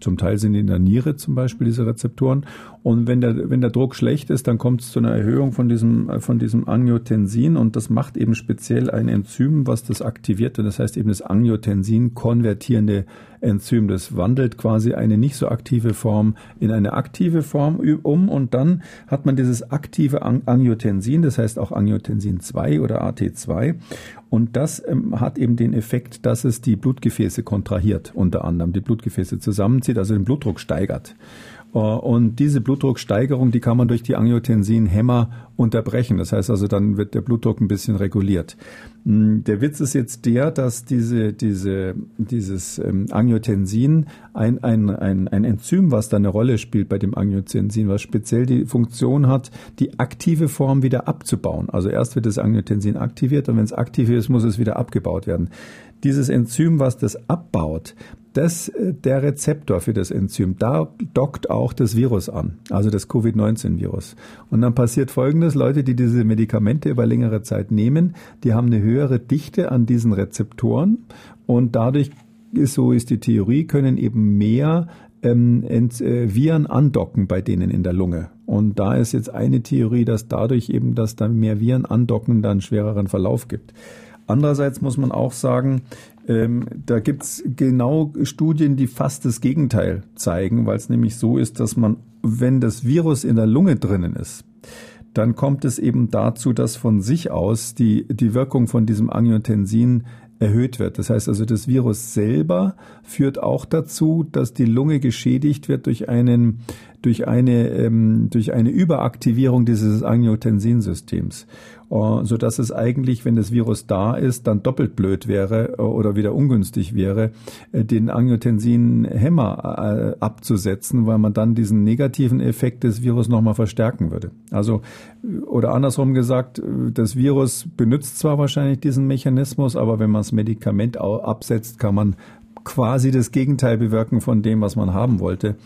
Zum Teil sind die in der Niere zum Beispiel diese Rezeptoren. Und wenn der, wenn der Druck schlecht ist, dann kommt es zu einer Erhöhung von diesem, von diesem Angiotensin und das macht eben speziell ein Enzym, was das aktiviert. Und das heißt eben das Angiotensin konvertierende Enzym. Das wandelt quasi eine nicht so aktive Form in eine aktive Form um und dann hat man dieses aktive Angiotensin, das heißt auch Angiotensin 2 oder AT2 und das ähm, hat eben den Effekt, dass es die Blutgefäße kontrahiert, unter anderem die Blutgefäße zusammenzieht, also den Blutdruck steigert. Äh, und diese Blutdrucksteigerung, die kann man durch die Angiotensin-Hämmer unterbrechen. Das heißt also, dann wird der Blutdruck ein bisschen reguliert. Hm, der Witz ist jetzt der, dass diese, diese, dieses ähm, Angiotensin ein, ein, ein, ein Enzym, was da eine Rolle spielt bei dem Angiotensin, was speziell die Funktion hat, die aktive Form wieder abzubauen. Also erst wird das Angiotensin aktiviert und wenn es aktiv ist, muss es wieder abgebaut werden. Dieses Enzym, was das abbaut, das, äh, der Rezeptor für das Enzym, da dockt auch das Virus an, also das Covid-19-Virus. Und dann passiert Folgendes, Leute, die diese Medikamente über längere Zeit nehmen, die haben eine höhere Dichte an diesen Rezeptoren und dadurch, so ist die Theorie, können eben mehr ähm, äh, Viren andocken bei denen in der Lunge. Und da ist jetzt eine Theorie, dass dadurch eben, dass dann mehr Viren andocken, dann schwereren Verlauf gibt. Andererseits muss man auch sagen, ähm, da gibt's genau Studien, die fast das Gegenteil zeigen, weil es nämlich so ist, dass man, wenn das Virus in der Lunge drinnen ist, dann kommt es eben dazu, dass von sich aus die, die Wirkung von diesem Angiotensin erhöht wird. Das heißt also, das Virus selber führt auch dazu, dass die Lunge geschädigt wird durch einen durch eine ähm, durch eine Überaktivierung dieses Angiotensinsystems, so dass es eigentlich, wenn das Virus da ist, dann doppelt blöd wäre uh, oder wieder ungünstig wäre, uh, den Angiotensin-Hämmer äh, abzusetzen, weil man dann diesen negativen Effekt des Virus nochmal verstärken würde. Also oder andersrum gesagt, das Virus benutzt zwar wahrscheinlich diesen Mechanismus, aber wenn man das Medikament absetzt, kann man quasi das Gegenteil bewirken von dem, was man haben wollte.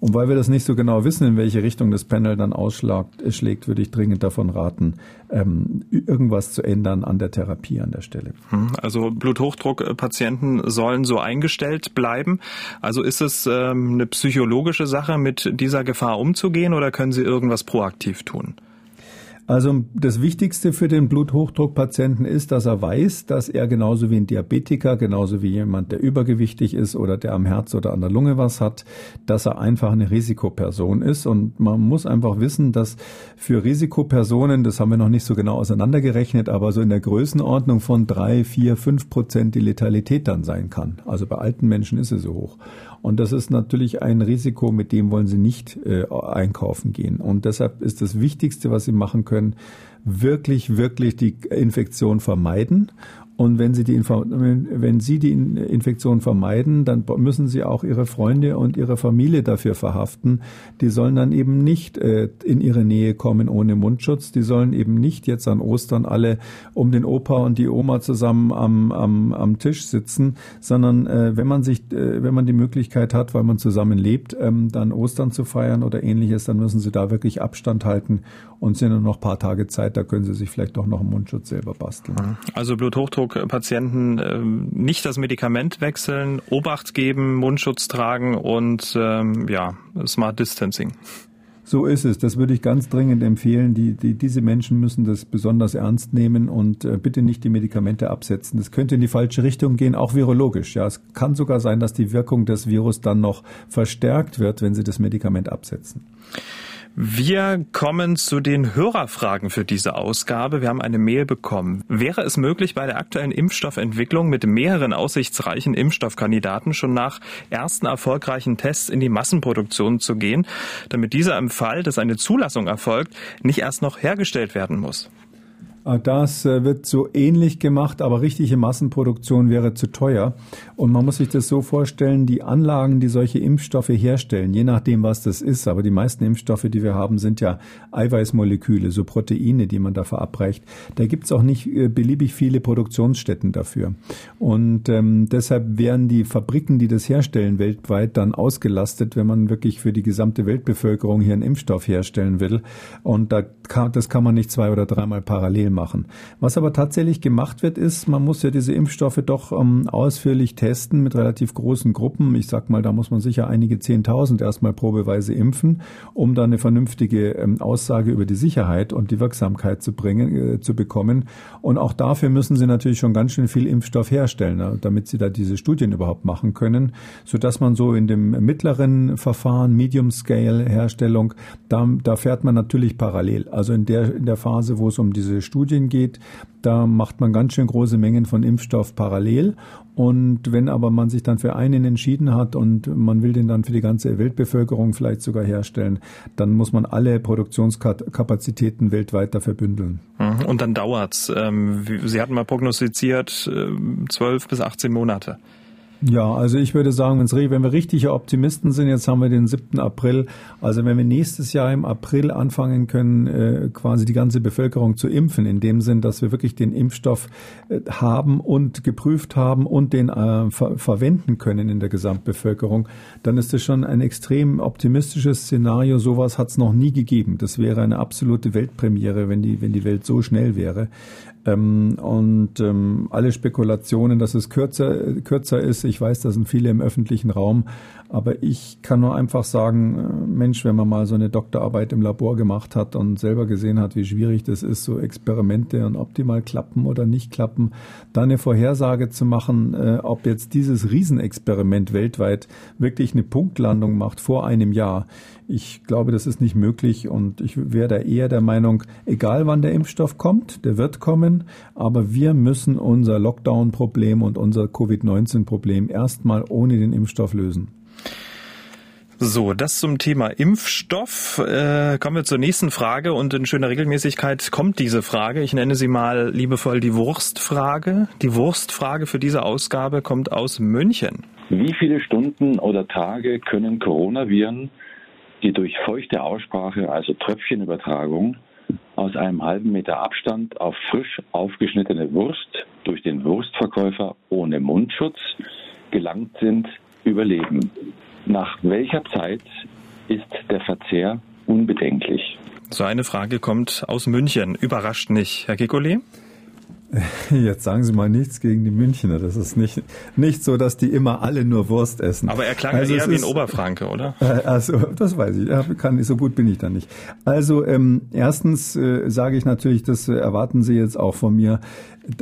Und weil wir das nicht so genau wissen, in welche Richtung das Panel dann ausschlägt, würde ich dringend davon raten, ähm, irgendwas zu ändern an der Therapie an der Stelle. Hm, also Bluthochdruckpatienten sollen so eingestellt bleiben. Also ist es ähm, eine psychologische Sache, mit dieser Gefahr umzugehen oder können Sie irgendwas proaktiv tun? Also das Wichtigste für den Bluthochdruckpatienten ist, dass er weiß, dass er genauso wie ein Diabetiker, genauso wie jemand, der übergewichtig ist oder der am Herz oder an der Lunge was hat, dass er einfach eine Risikoperson ist. Und man muss einfach wissen, dass für Risikopersonen, das haben wir noch nicht so genau auseinandergerechnet, aber so in der Größenordnung von drei, vier, fünf Prozent die Letalität dann sein kann. Also bei alten Menschen ist sie so hoch. Und das ist natürlich ein Risiko, mit dem wollen sie nicht äh, einkaufen gehen. Und deshalb ist das Wichtigste, was sie machen können, wirklich, wirklich die Infektion vermeiden und wenn Sie, die wenn Sie die Infektion vermeiden, dann müssen Sie auch Ihre Freunde und Ihre Familie dafür verhaften. Die sollen dann eben nicht äh, in Ihre Nähe kommen ohne Mundschutz. Die sollen eben nicht jetzt an Ostern alle um den Opa und die Oma zusammen am, am, am Tisch sitzen, sondern äh, wenn man sich, äh, wenn man die Möglichkeit hat, weil man zusammen lebt, ähm, dann Ostern zu feiern oder ähnliches, dann müssen Sie da wirklich Abstand halten und sind nur noch ein paar Tage Zeit, da können Sie sich vielleicht doch noch einen Mundschutz selber basteln. Also Bluthochdruckpatienten äh, nicht das Medikament wechseln, Obacht geben, Mundschutz tragen und ähm, ja, Smart Distancing. So ist es. Das würde ich ganz dringend empfehlen. Die, die, diese Menschen müssen das besonders ernst nehmen und äh, bitte nicht die Medikamente absetzen. Das könnte in die falsche Richtung gehen, auch virologisch. Ja, es kann sogar sein, dass die Wirkung des Virus dann noch verstärkt wird, wenn Sie das Medikament absetzen. Wir kommen zu den Hörerfragen für diese Ausgabe. Wir haben eine Mail bekommen. Wäre es möglich, bei der aktuellen Impfstoffentwicklung mit mehreren aussichtsreichen Impfstoffkandidaten schon nach ersten erfolgreichen Tests in die Massenproduktion zu gehen, damit dieser im Fall, dass eine Zulassung erfolgt, nicht erst noch hergestellt werden muss? Äh, das äh, wird so ähnlich gemacht, aber richtige Massenproduktion wäre zu teuer. Und man muss sich das so vorstellen, die Anlagen, die solche Impfstoffe herstellen, je nachdem, was das ist, aber die meisten Impfstoffe, die wir haben, sind ja Eiweißmoleküle, so Proteine, die man da verabreicht. Da gibt's auch nicht äh, beliebig viele Produktionsstätten dafür. Und ähm, deshalb wären die Fabriken, die das herstellen, weltweit dann ausgelastet, wenn man wirklich für die gesamte Weltbevölkerung hier einen Impfstoff herstellen will. Und da kann, das kann man nicht zwei oder dreimal parallel machen. Was aber tatsächlich gemacht wird, ist, man muss ja diese Impfstoffe doch ähm, ausführlich testen mit relativ großen Gruppen. Ich sag mal, da muss man sicher einige Zehntausend erstmal probeweise impfen, um dann eine vernünftige ähm, Aussage über die Sicherheit und die Wirksamkeit zu bringen, äh, zu bekommen. Und auch dafür müssen sie natürlich schon ganz schön viel Impfstoff herstellen, ne, damit sie da diese Studien überhaupt machen können, so dass man so in dem mittleren Verfahren, Medium Scale Herstellung, da, da fährt man natürlich parallel. Also in der, in der Phase, wo es um diese Studien Studien geht, da macht man ganz schön große Mengen von Impfstoff parallel. Und wenn aber man sich dann für einen entschieden hat und man will den dann für die ganze Weltbevölkerung vielleicht sogar herstellen, dann muss man alle Produktionskapazitäten weltweit dafür bündeln. Mhm. Und dann dauert's. Ähm, Sie hatten mal prognostiziert ähm, zwölf bis 18 Monate. Ja, also ich würde sagen, wenn wir richtige Optimisten sind, jetzt haben wir den 7. April, also wenn wir nächstes Jahr im April anfangen können, äh, quasi die ganze Bevölkerung zu impfen, in dem Sinn, dass wir wirklich den Impfstoff äh, haben und geprüft haben und den äh, ver verwenden können in der Gesamtbevölkerung, dann ist das schon ein extrem optimistisches Szenario. Sowas hat es noch nie gegeben. Das wäre eine absolute Weltpremiere, wenn die, wenn die Welt so schnell wäre. Ähm, und ähm, alle Spekulationen, dass es kürzer, kürzer ist, ich weiß, da sind viele im öffentlichen Raum, aber ich kann nur einfach sagen, äh, Mensch, wenn man mal so eine Doktorarbeit im Labor gemacht hat und selber gesehen hat, wie schwierig das ist, so Experimente und ob die mal klappen oder nicht klappen, da eine Vorhersage zu machen, äh, ob jetzt dieses Riesenexperiment weltweit wirklich eine Punktlandung macht vor einem Jahr. Ich glaube, das ist nicht möglich und ich wäre da eher der Meinung, egal wann der Impfstoff kommt, der wird kommen, aber wir müssen unser Lockdown-Problem und unser Covid-19-Problem erstmal ohne den Impfstoff lösen. So, das zum Thema Impfstoff. Äh, kommen wir zur nächsten Frage und in schöner Regelmäßigkeit kommt diese Frage. Ich nenne sie mal liebevoll die Wurstfrage. Die Wurstfrage für diese Ausgabe kommt aus München. Wie viele Stunden oder Tage können Coronaviren die durch feuchte Aussprache, also Tröpfchenübertragung, aus einem halben Meter Abstand auf frisch aufgeschnittene Wurst durch den Wurstverkäufer ohne Mundschutz gelangt sind, überleben. Nach welcher Zeit ist der Verzehr unbedenklich? So eine Frage kommt aus München. Überrascht nicht, Herr Kekulé? Jetzt sagen Sie mal nichts gegen die Münchner. Das ist nicht, nicht so, dass die immer alle nur Wurst essen. Aber er klang also eher wie ein Oberfranke, oder? Äh, also, das weiß ich. Ja, kann so gut bin ich da nicht. Also, ähm, erstens äh, sage ich natürlich, das erwarten Sie jetzt auch von mir.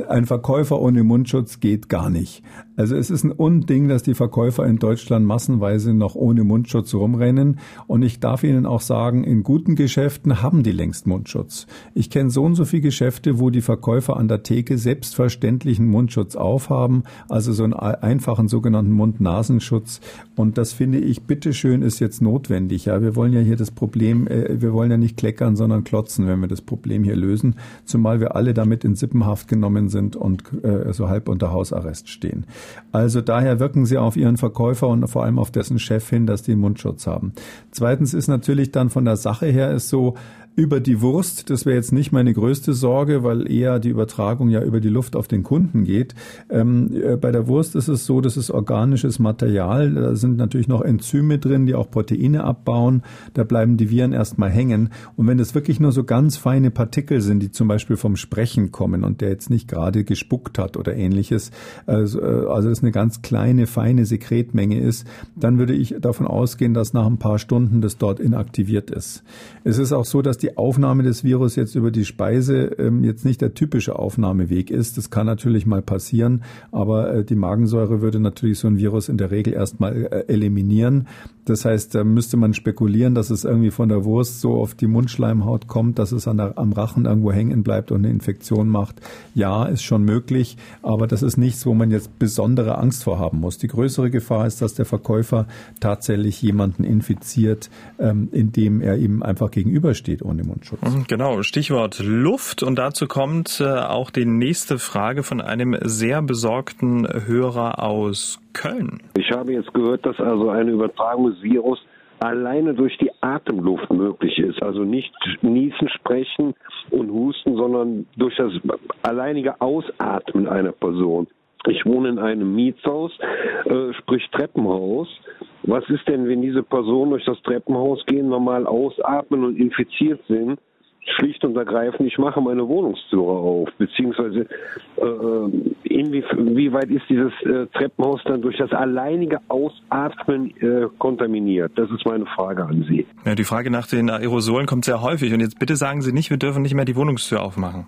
Ein Verkäufer ohne Mundschutz geht gar nicht. Also es ist ein Unding, dass die Verkäufer in Deutschland massenweise noch ohne Mundschutz rumrennen. Und ich darf Ihnen auch sagen, in guten Geschäften haben die längst Mundschutz. Ich kenne so und so viele Geschäfte, wo die Verkäufer an der Theke Apotheke selbstverständlich einen Mundschutz aufhaben, also so einen einfachen sogenannten Mund-Nasenschutz. Und das finde ich, bitteschön, ist jetzt notwendig. Ja, wir wollen ja hier das Problem, äh, wir wollen ja nicht kleckern, sondern klotzen, wenn wir das Problem hier lösen. Zumal wir alle damit in Sippenhaft genommen sind und äh, so halb unter Hausarrest stehen. Also daher wirken Sie auf Ihren Verkäufer und vor allem auf dessen Chef hin, dass die Mundschutz haben. Zweitens ist natürlich dann von der Sache her ist so, über die Wurst, das wäre jetzt nicht meine größte Sorge, weil eher die Übertragung ja über die Luft auf den Kunden geht. Ähm, äh, bei der Wurst ist es so, das ist organisches Material. Da sind natürlich noch Enzyme drin, die auch Proteine abbauen. Da bleiben die Viren erstmal hängen. Und wenn es wirklich nur so ganz feine Partikel sind, die zum Beispiel vom Sprechen kommen und der jetzt nicht gerade gespuckt hat oder ähnliches, also, äh, also das eine ganz kleine, feine Sekretmenge ist, dann würde ich davon ausgehen, dass nach ein paar Stunden das dort inaktiviert ist. Es ist auch so, dass die die Aufnahme des Virus jetzt über die Speise ähm, jetzt nicht der typische Aufnahmeweg ist. Das kann natürlich mal passieren, aber äh, die Magensäure würde natürlich so ein Virus in der Regel erstmal äh, eliminieren. Das heißt, da müsste man spekulieren, dass es irgendwie von der Wurst so auf die Mundschleimhaut kommt, dass es an der, am Rachen irgendwo hängen bleibt und eine Infektion macht. Ja, ist schon möglich, aber das ist nichts, wo man jetzt besondere Angst vor haben muss. Die größere Gefahr ist, dass der Verkäufer tatsächlich jemanden infiziert, ähm, indem er ihm einfach gegenübersteht ohne Mundschutz. Mhm, genau, Stichwort Luft. Und dazu kommt äh, auch die nächste Frage von einem sehr besorgten Hörer aus Köln. Ich habe jetzt gehört, dass also eine Übertragung des Virus alleine durch die Atemluft möglich ist. Also nicht niesen, sprechen und husten, sondern durch das alleinige Ausatmen einer Person. Ich wohne in einem Mietshaus, äh, sprich Treppenhaus. Was ist denn, wenn diese Personen durch das Treppenhaus gehen, normal ausatmen und infiziert sind? schlicht und ergreifend, ich mache meine Wohnungstüre auf, beziehungsweise äh, inwieweit ist dieses äh, Treppenhaus dann durch das alleinige Ausatmen äh, kontaminiert? Das ist meine Frage an Sie. Ja, die Frage nach den Aerosolen kommt sehr häufig und jetzt bitte sagen Sie nicht, wir dürfen nicht mehr die Wohnungstür aufmachen.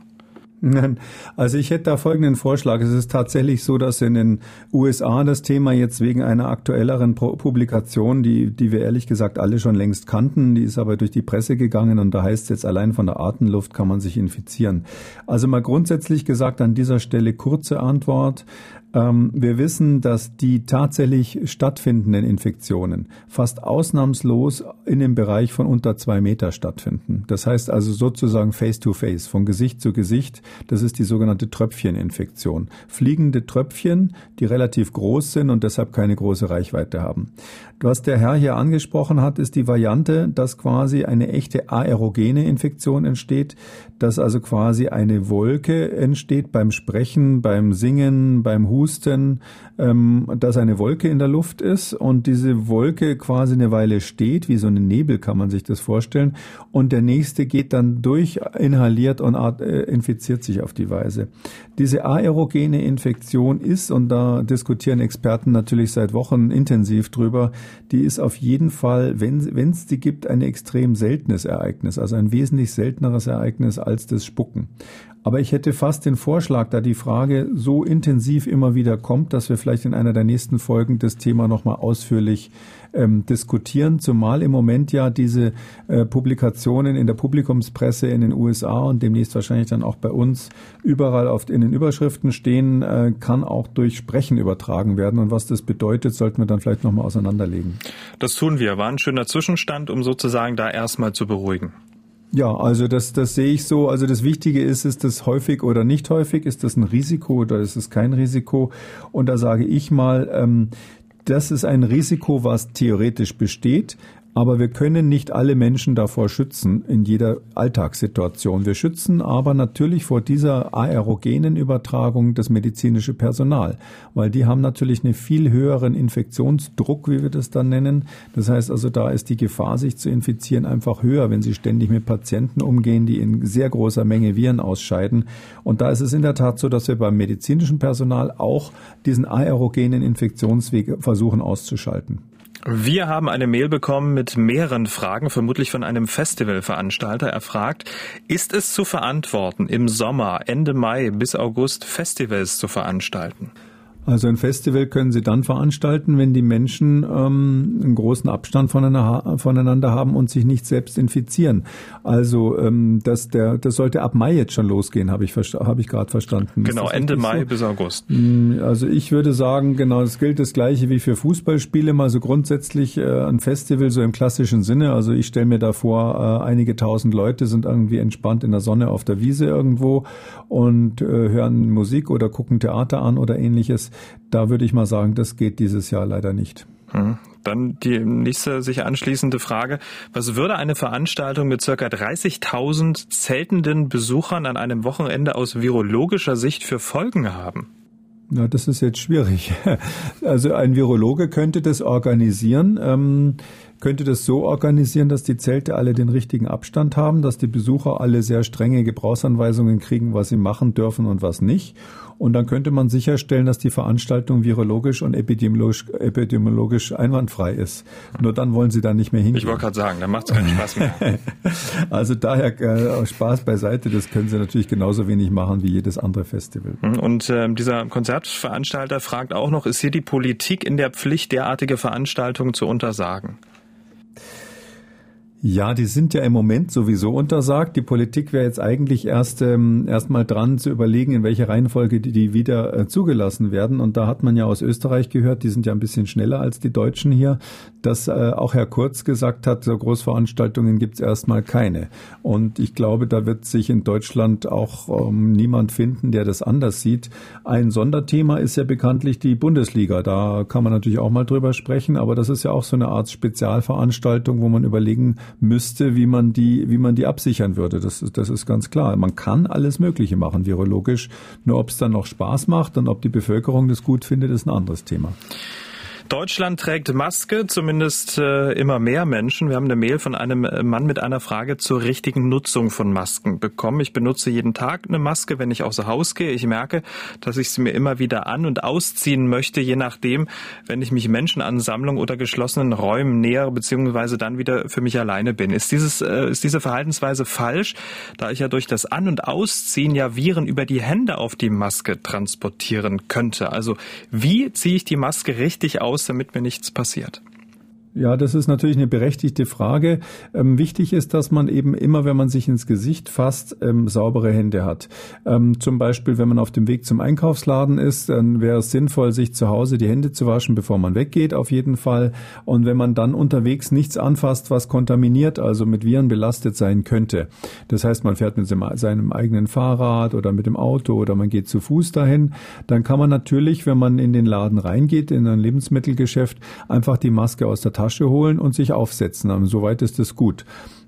Also ich hätte da folgenden Vorschlag. Es ist tatsächlich so, dass in den USA das Thema jetzt wegen einer aktuelleren Publikation, die, die wir ehrlich gesagt alle schon längst kannten, die ist aber durch die Presse gegangen und da heißt es jetzt allein von der Atemluft kann man sich infizieren. Also mal grundsätzlich gesagt an dieser Stelle kurze Antwort. Ähm, wir wissen, dass die tatsächlich stattfindenden Infektionen fast ausnahmslos in dem Bereich von unter zwei Meter stattfinden. Das heißt also sozusagen face-to-face, von Gesicht zu Gesicht. Das ist die sogenannte Tröpfcheninfektion. Fliegende Tröpfchen, die relativ groß sind und deshalb keine große Reichweite haben. Was der Herr hier angesprochen hat, ist die Variante, dass quasi eine echte aerogene Infektion entsteht, dass also quasi eine Wolke entsteht beim Sprechen, beim Singen, beim Husten, ähm, dass eine Wolke in der Luft ist und diese Wolke quasi eine Weile steht, wie so ein Nebel kann man sich das vorstellen, und der nächste geht dann durch, inhaliert und äh, infiziert sich auf die Weise. Diese aerogene Infektion ist, und da diskutieren Experten natürlich seit Wochen intensiv drüber, die ist auf jeden Fall, wenn es die gibt, ein extrem seltenes Ereignis, also ein wesentlich selteneres Ereignis als das Spucken. Aber ich hätte fast den Vorschlag, da die Frage so intensiv immer wieder kommt, dass wir vielleicht in einer der nächsten Folgen das Thema nochmal ausführlich ähm, diskutieren, zumal im Moment ja diese äh, Publikationen in der Publikumspresse in den USA und demnächst wahrscheinlich dann auch bei uns überall oft in den Überschriften stehen, äh, kann auch durch Sprechen übertragen werden. Und was das bedeutet, sollten wir dann vielleicht nochmal auseinanderlegen. Das tun wir. War ein schöner Zwischenstand, um sozusagen da erstmal zu beruhigen. Ja, also das, das sehe ich so. Also das Wichtige ist, ist das häufig oder nicht häufig? Ist das ein Risiko oder ist es kein Risiko? Und da sage ich mal, ähm, das ist ein Risiko, was theoretisch besteht. Aber wir können nicht alle Menschen davor schützen in jeder Alltagssituation. Wir schützen aber natürlich vor dieser aerogenen Übertragung das medizinische Personal, weil die haben natürlich einen viel höheren Infektionsdruck, wie wir das dann nennen. Das heißt also, da ist die Gefahr, sich zu infizieren, einfach höher, wenn sie ständig mit Patienten umgehen, die in sehr großer Menge Viren ausscheiden. Und da ist es in der Tat so, dass wir beim medizinischen Personal auch diesen aerogenen Infektionsweg versuchen auszuschalten. Wir haben eine Mail bekommen mit mehreren Fragen, vermutlich von einem Festivalveranstalter. Er fragt, ist es zu verantworten, im Sommer, Ende Mai bis August Festivals zu veranstalten? Also ein Festival können Sie dann veranstalten, wenn die Menschen ähm, einen großen Abstand voneinander haben und sich nicht selbst infizieren. Also ähm, das, der, das sollte ab Mai jetzt schon losgehen, habe ich, hab ich gerade verstanden. Genau, Ende Mai so? bis August. Mm, also ich würde sagen, genau, es gilt das gleiche wie für Fußballspiele, mal so grundsätzlich äh, ein Festival so im klassischen Sinne. Also ich stelle mir da vor, äh, einige tausend Leute sind irgendwie entspannt in der Sonne auf der Wiese irgendwo und äh, hören Musik oder gucken Theater an oder ähnliches. Da würde ich mal sagen, das geht dieses Jahr leider nicht. Hm. Dann die nächste sich anschließende Frage. Was würde eine Veranstaltung mit circa 30.000 zeltenden Besuchern an einem Wochenende aus virologischer Sicht für Folgen haben? Na, das ist jetzt schwierig. Also ein Virologe könnte das organisieren. Ähm, könnte das so organisieren, dass die Zelte alle den richtigen Abstand haben, dass die Besucher alle sehr strenge Gebrauchsanweisungen kriegen, was sie machen dürfen und was nicht. Und dann könnte man sicherstellen, dass die Veranstaltung virologisch und epidemiologisch, epidemiologisch einwandfrei ist. Nur dann wollen sie da nicht mehr hingehen. Ich wollte gerade sagen, dann macht es keinen Spaß mehr. also daher äh, Spaß beiseite, das können sie natürlich genauso wenig machen wie jedes andere Festival. Und äh, dieser Konzertveranstalter fragt auch noch, ist hier die Politik in der Pflicht, derartige Veranstaltungen zu untersagen? Ja, die sind ja im Moment sowieso untersagt. Die Politik wäre jetzt eigentlich erst ähm, erst mal dran zu überlegen, in welcher Reihenfolge die, die wieder äh, zugelassen werden. Und da hat man ja aus Österreich gehört, die sind ja ein bisschen schneller als die Deutschen hier, dass äh, auch Herr Kurz gesagt hat, so Großveranstaltungen gibt's erstmal keine. Und ich glaube, da wird sich in Deutschland auch ähm, niemand finden, der das anders sieht. Ein Sonderthema ist ja bekanntlich die Bundesliga. Da kann man natürlich auch mal drüber sprechen, aber das ist ja auch so eine Art Spezialveranstaltung, wo man überlegen müsste, wie man die, wie man die absichern würde. Das, das ist ganz klar. Man kann alles Mögliche machen, virologisch. Nur ob es dann noch Spaß macht und ob die Bevölkerung das gut findet, ist ein anderes Thema. Deutschland trägt Maske, zumindest äh, immer mehr Menschen. Wir haben eine Mail von einem äh, Mann mit einer Frage zur richtigen Nutzung von Masken bekommen. Ich benutze jeden Tag eine Maske, wenn ich außer Haus gehe. Ich merke, dass ich sie mir immer wieder an- und ausziehen möchte, je nachdem, wenn ich mich Menschenansammlung oder geschlossenen Räumen nähere, beziehungsweise dann wieder für mich alleine bin. Ist, dieses, äh, ist diese Verhaltensweise falsch, da ich ja durch das An- und Ausziehen ja Viren über die Hände auf die Maske transportieren könnte? Also wie ziehe ich die Maske richtig aus? Aus, damit mir nichts passiert? Ja, das ist natürlich eine berechtigte Frage. Ähm, wichtig ist, dass man eben immer, wenn man sich ins Gesicht fasst, ähm, saubere Hände hat. Ähm, zum Beispiel, wenn man auf dem Weg zum Einkaufsladen ist, dann wäre es sinnvoll, sich zu Hause die Hände zu waschen, bevor man weggeht, auf jeden Fall. Und wenn man dann unterwegs nichts anfasst, was kontaminiert, also mit Viren belastet sein könnte. Das heißt, man fährt mit seinem eigenen Fahrrad oder mit dem Auto oder man geht zu Fuß dahin, dann kann man natürlich, wenn man in den Laden reingeht, in ein Lebensmittelgeschäft, einfach die Maske aus der Tasche holen und sich aufsetzen. Soweit ist es gut.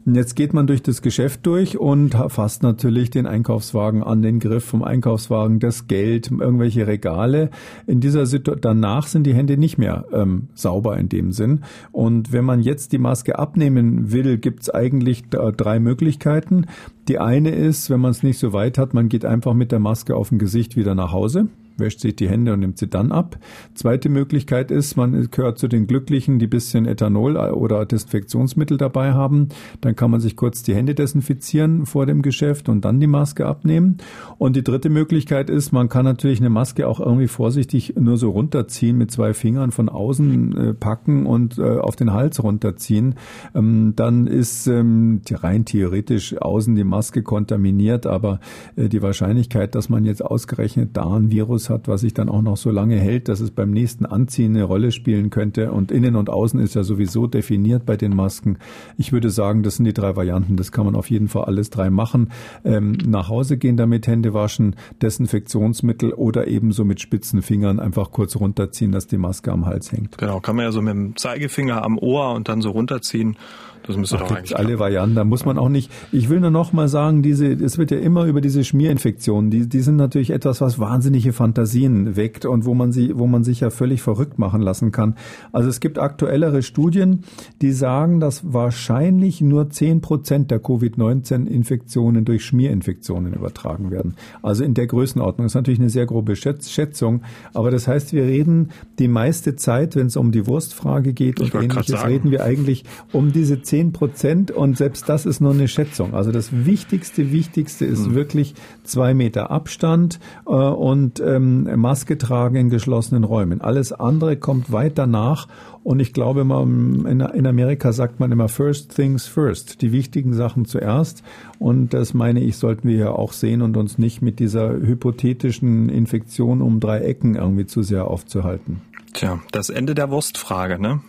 Jetzt geht man durch das Geschäft durch und fasst natürlich den Einkaufswagen an, den Griff vom Einkaufswagen, das Geld, irgendwelche Regale. In dieser Situation, danach sind die Hände nicht mehr ähm, sauber in dem Sinn. Und wenn man jetzt die Maske abnehmen will, gibt es eigentlich drei Möglichkeiten. Die eine ist, wenn man es nicht so weit hat, man geht einfach mit der Maske auf dem Gesicht wieder nach Hause wäscht sich die Hände und nimmt sie dann ab. Zweite Möglichkeit ist, man gehört zu den Glücklichen, die bisschen Ethanol oder Desinfektionsmittel dabei haben. Dann kann man sich kurz die Hände desinfizieren vor dem Geschäft und dann die Maske abnehmen. Und die dritte Möglichkeit ist, man kann natürlich eine Maske auch irgendwie vorsichtig nur so runterziehen, mit zwei Fingern von außen äh, packen und äh, auf den Hals runterziehen. Ähm, dann ist ähm, rein theoretisch außen die Maske kontaminiert, aber äh, die Wahrscheinlichkeit, dass man jetzt ausgerechnet da ein Virus hat, was sich dann auch noch so lange hält, dass es beim nächsten Anziehen eine Rolle spielen könnte. Und innen und außen ist ja sowieso definiert bei den Masken. Ich würde sagen, das sind die drei Varianten. Das kann man auf jeden Fall alles drei machen. Ähm, nach Hause gehen damit, Hände waschen, Desinfektionsmittel oder ebenso mit spitzen Fingern einfach kurz runterziehen, dass die Maske am Hals hängt. Genau, kann man ja so mit dem Zeigefinger am Ohr und dann so runterziehen. Das müsste Ach, doch eigentlich alle Varianten. Da muss man auch nicht. Ich will nur noch mal sagen, diese, es wird ja immer über diese Schmierinfektionen. Die, die sind natürlich etwas, was wahnsinnige Fantasien weckt und wo man sie, wo man sich ja völlig verrückt machen lassen kann. Also es gibt aktuellere Studien, die sagen, dass wahrscheinlich nur zehn Prozent der Covid-19-Infektionen durch Schmierinfektionen übertragen werden. Also in der Größenordnung. Das ist natürlich eine sehr grobe Schätzung. Aber das heißt, wir reden die meiste Zeit, wenn es um die Wurstfrage geht und ähnliches, reden wir eigentlich um diese zehn Prozent und selbst das ist nur eine Schätzung. Also das Wichtigste, Wichtigste ist mhm. wirklich zwei Meter Abstand äh, und ähm, Maske tragen in geschlossenen Räumen. Alles andere kommt weit danach und ich glaube, man, in Amerika sagt man immer First Things First, die wichtigen Sachen zuerst. Und das meine ich, sollten wir ja auch sehen und uns nicht mit dieser hypothetischen Infektion um drei Ecken irgendwie zu sehr aufzuhalten. Tja, das Ende der Wurstfrage, ne?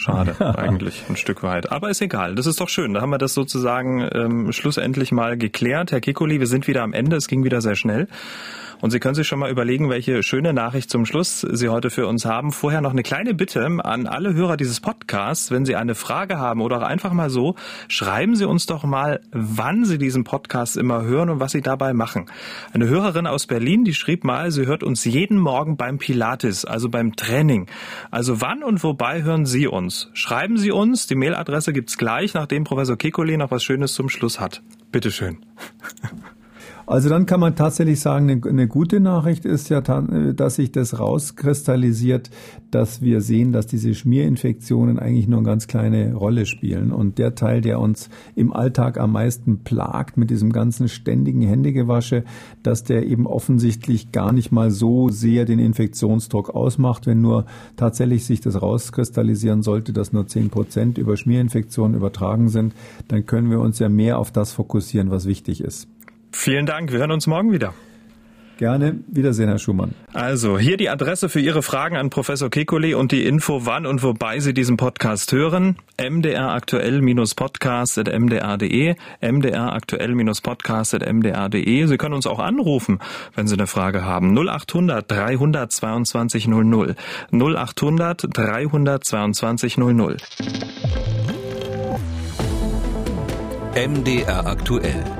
Schade, eigentlich ein Stück weit. Aber ist egal. Das ist doch schön. Da haben wir das sozusagen ähm, schlussendlich mal geklärt. Herr Kikoli, wir sind wieder am Ende. Es ging wieder sehr schnell. Und Sie können sich schon mal überlegen, welche schöne Nachricht zum Schluss Sie heute für uns haben. Vorher noch eine kleine Bitte an alle Hörer dieses Podcasts. Wenn Sie eine Frage haben oder auch einfach mal so, schreiben Sie uns doch mal, wann Sie diesen Podcast immer hören und was Sie dabei machen. Eine Hörerin aus Berlin, die schrieb mal, sie hört uns jeden Morgen beim Pilates, also beim Training. Also wann und wobei hören Sie uns? Schreiben Sie uns. Die Mailadresse gibt's gleich, nachdem Professor Kekoli noch was Schönes zum Schluss hat. Bitteschön. Also dann kann man tatsächlich sagen, eine, gute Nachricht ist ja, dass sich das rauskristallisiert, dass wir sehen, dass diese Schmierinfektionen eigentlich nur eine ganz kleine Rolle spielen. Und der Teil, der uns im Alltag am meisten plagt mit diesem ganzen ständigen Händegewasche, dass der eben offensichtlich gar nicht mal so sehr den Infektionsdruck ausmacht, wenn nur tatsächlich sich das rauskristallisieren sollte, dass nur zehn Prozent über Schmierinfektionen übertragen sind, dann können wir uns ja mehr auf das fokussieren, was wichtig ist. Vielen Dank. Wir hören uns morgen wieder. Gerne. Wiedersehen, Herr Schumann. Also, hier die Adresse für Ihre Fragen an Professor Kekulé und die Info, wann und wobei Sie diesen Podcast hören. mdraktuell-podcast.mdr.de, mdraktuell-podcast.mdr.de. Sie können uns auch anrufen, wenn Sie eine Frage haben. 0800 322 00. 0800 322 00. MDR aktuell.